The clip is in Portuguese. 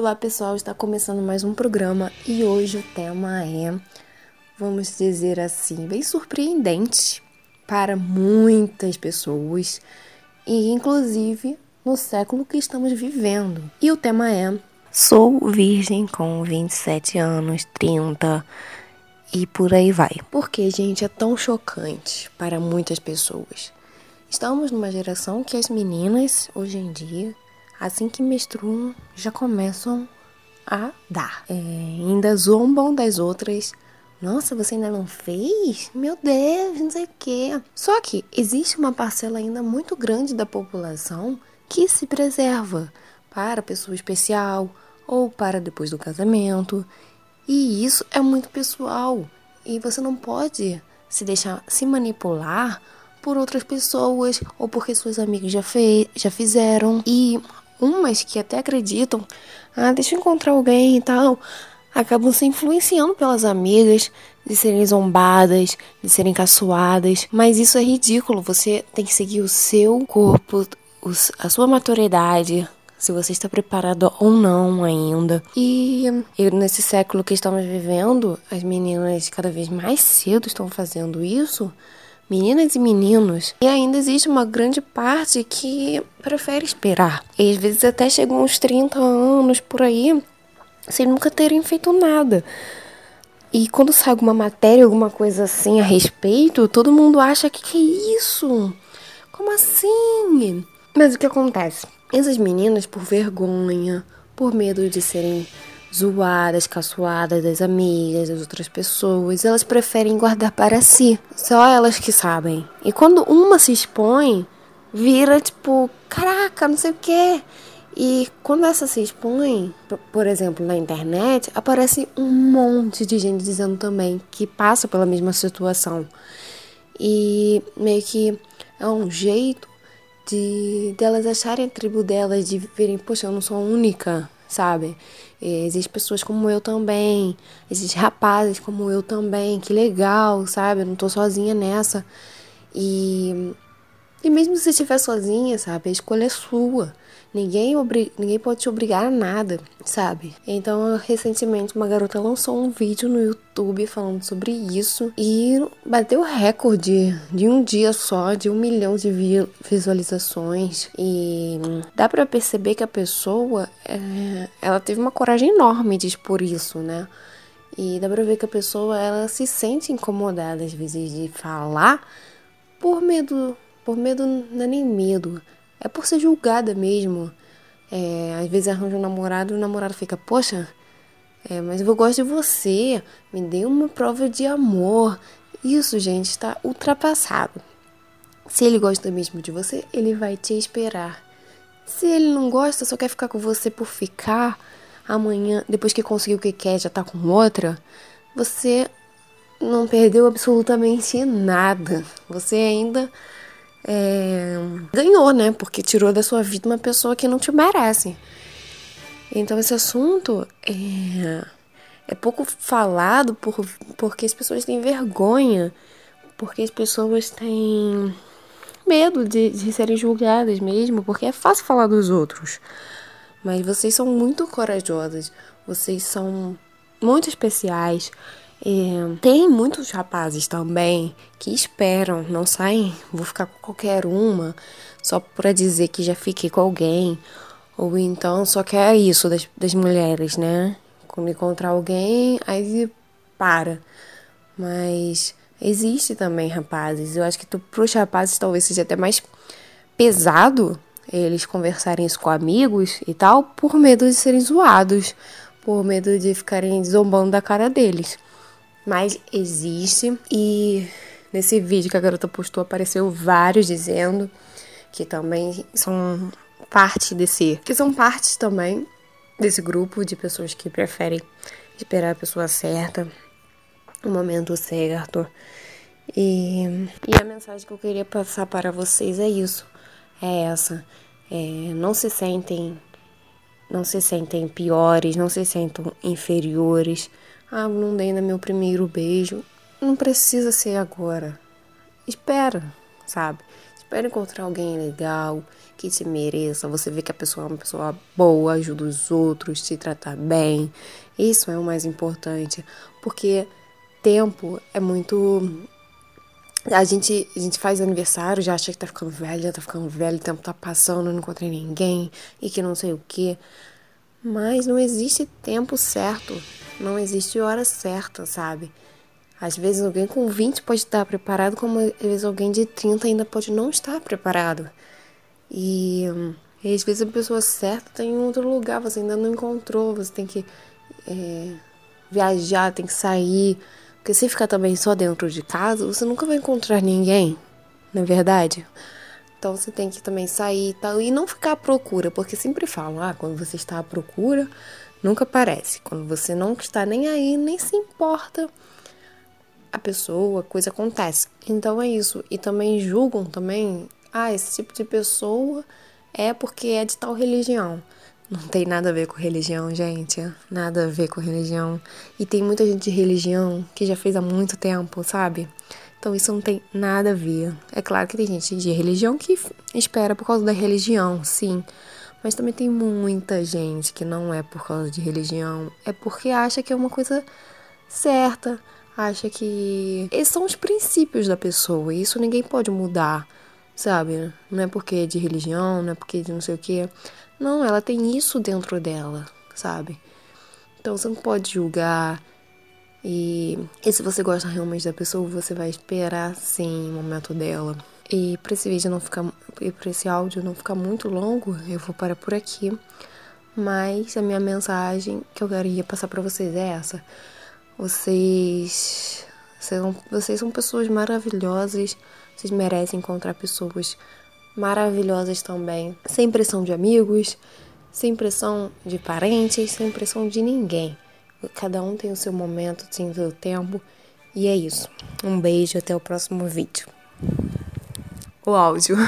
Olá pessoal, está começando mais um programa e hoje o tema é, vamos dizer assim, bem surpreendente para muitas pessoas e inclusive no século que estamos vivendo. E o tema é Sou virgem com 27 anos, 30 e por aí vai. Porque, gente, é tão chocante para muitas pessoas. Estamos numa geração que as meninas hoje em dia assim que menstruam, já começam a dar. É, ainda zombam das outras. Nossa, você ainda não fez? Meu Deus, não sei o quê. Só que existe uma parcela ainda muito grande da população que se preserva para pessoa especial ou para depois do casamento. E isso é muito pessoal. E você não pode se deixar se manipular por outras pessoas ou porque suas amigas já, fez, já fizeram. E umas que até acreditam, ah, deixa eu encontrar alguém e tal, acabam se influenciando pelas amigas, de serem zombadas, de serem caçoadas. Mas isso é ridículo. Você tem que seguir o seu corpo, a sua maturidade, se você está preparado ou não ainda. E nesse século que estamos vivendo, as meninas cada vez mais cedo estão fazendo isso meninas e meninos. E ainda existe uma grande parte que prefere esperar. E às vezes até chegam uns 30 anos por aí sem nunca terem feito nada. E quando sai alguma matéria, alguma coisa assim a respeito, todo mundo acha que que é isso? Como assim? Mas o que acontece? Essas meninas, por vergonha, por medo de serem zoadas, caçoadas das amigas, das outras pessoas, elas preferem guardar para si. Só elas que sabem. E quando uma se expõe, vira tipo, caraca, não sei o quê. E quando essa se expõe, por exemplo, na internet, aparece um monte de gente dizendo também que passa pela mesma situação. E meio que é um jeito de delas acharem a tribo delas, de verem, poxa, eu não sou única, sabe? É, existem pessoas como eu também, existem rapazes como eu também, que legal, sabe? Eu não tô sozinha nessa. E, e mesmo se estiver sozinha, sabe? A escolha é sua. Ninguém, ninguém pode te obrigar a nada, sabe? Então, recentemente, uma garota lançou um vídeo no YouTube falando sobre isso e bateu recorde de um dia só, de um milhão de vi visualizações. E dá para perceber que a pessoa, é, ela teve uma coragem enorme de expor isso, né? E dá pra ver que a pessoa, ela se sente incomodada às vezes de falar por medo, por medo não é nem medo, é por ser julgada mesmo. É, às vezes arranja um namorado e o namorado fica, poxa, é, mas eu gosto de você, me dê uma prova de amor. Isso, gente, está ultrapassado. Se ele gosta mesmo de você, ele vai te esperar. Se ele não gosta, só quer ficar com você por ficar, amanhã, depois que conseguiu o que quer, já tá com outra, você não perdeu absolutamente nada. Você ainda é, ganhou, né? Porque tirou da sua vida uma pessoa que não te merece. Então esse assunto é, é pouco falado por, porque as pessoas têm vergonha, porque as pessoas têm medo de, de serem julgadas mesmo, porque é fácil falar dos outros. Mas vocês são muito corajosas, vocês são muito especiais. É, tem muitos rapazes também que esperam, não saem, vou ficar com qualquer uma só para dizer que já fiquei com alguém. Ou então só quer isso das, das mulheres, né? Quando encontrar alguém, aí para. Mas existe também rapazes. Eu acho que para os rapazes talvez seja até mais pesado eles conversarem isso com amigos e tal, por medo de serem zoados, por medo de ficarem zombando da cara deles. Mas existe e nesse vídeo que a garota postou apareceu vários dizendo que também são parte desse, que são partes também desse grupo de pessoas que preferem esperar a pessoa certa, o momento certo. E, e a mensagem que eu queria passar para vocês é isso, é essa. É, não se sentem não se sentem piores, não se sentem inferiores. Ah, não dei ainda meu primeiro beijo. Não precisa ser agora. Espera, sabe? Espera encontrar alguém legal, que te mereça. Você vê que a pessoa é uma pessoa boa, ajuda os outros, te trata bem. Isso é o mais importante, porque tempo é muito a gente, a gente faz aniversário, já acha que tá ficando velho, já tá ficando velho, o tempo tá passando, não encontrei ninguém e que não sei o que. Mas não existe tempo certo, não existe hora certa, sabe? Às vezes alguém com 20 pode estar preparado, como às vezes alguém de 30 ainda pode não estar preparado. E, e às vezes a pessoa certa está em outro lugar, você ainda não encontrou, você tem que é, viajar, tem que sair. Porque se ficar também só dentro de casa, você nunca vai encontrar ninguém, não é verdade? Então você tem que também sair e tal. E não ficar à procura, porque sempre falam, ah, quando você está à procura, nunca aparece. Quando você não está nem aí, nem se importa, a pessoa, a coisa acontece. Então é isso. E também julgam também, ah, esse tipo de pessoa é porque é de tal religião. Não tem nada a ver com religião, gente. Nada a ver com religião. E tem muita gente de religião que já fez há muito tempo, sabe? Então isso não tem nada a ver. É claro que tem gente de religião que espera por causa da religião, sim. Mas também tem muita gente que não é por causa de religião. É porque acha que é uma coisa certa. Acha que esses são os princípios da pessoa. E isso ninguém pode mudar, sabe? Não é porque é de religião, não é porque é de não sei o quê. Não, ela tem isso dentro dela, sabe? Então você não pode julgar. E, e se você gosta realmente da pessoa, você vai esperar sim o momento dela. E para esse vídeo não ficar e para esse áudio não ficar muito longo, eu vou parar por aqui. Mas a minha mensagem que eu queria passar para vocês é essa. Vocês são, vocês são pessoas maravilhosas. Vocês merecem encontrar pessoas maravilhosas também, sem pressão de amigos, sem pressão de parentes, sem pressão de ninguém. Cada um tem o seu momento, tem o seu tempo. E é isso. Um beijo, até o próximo vídeo. O áudio.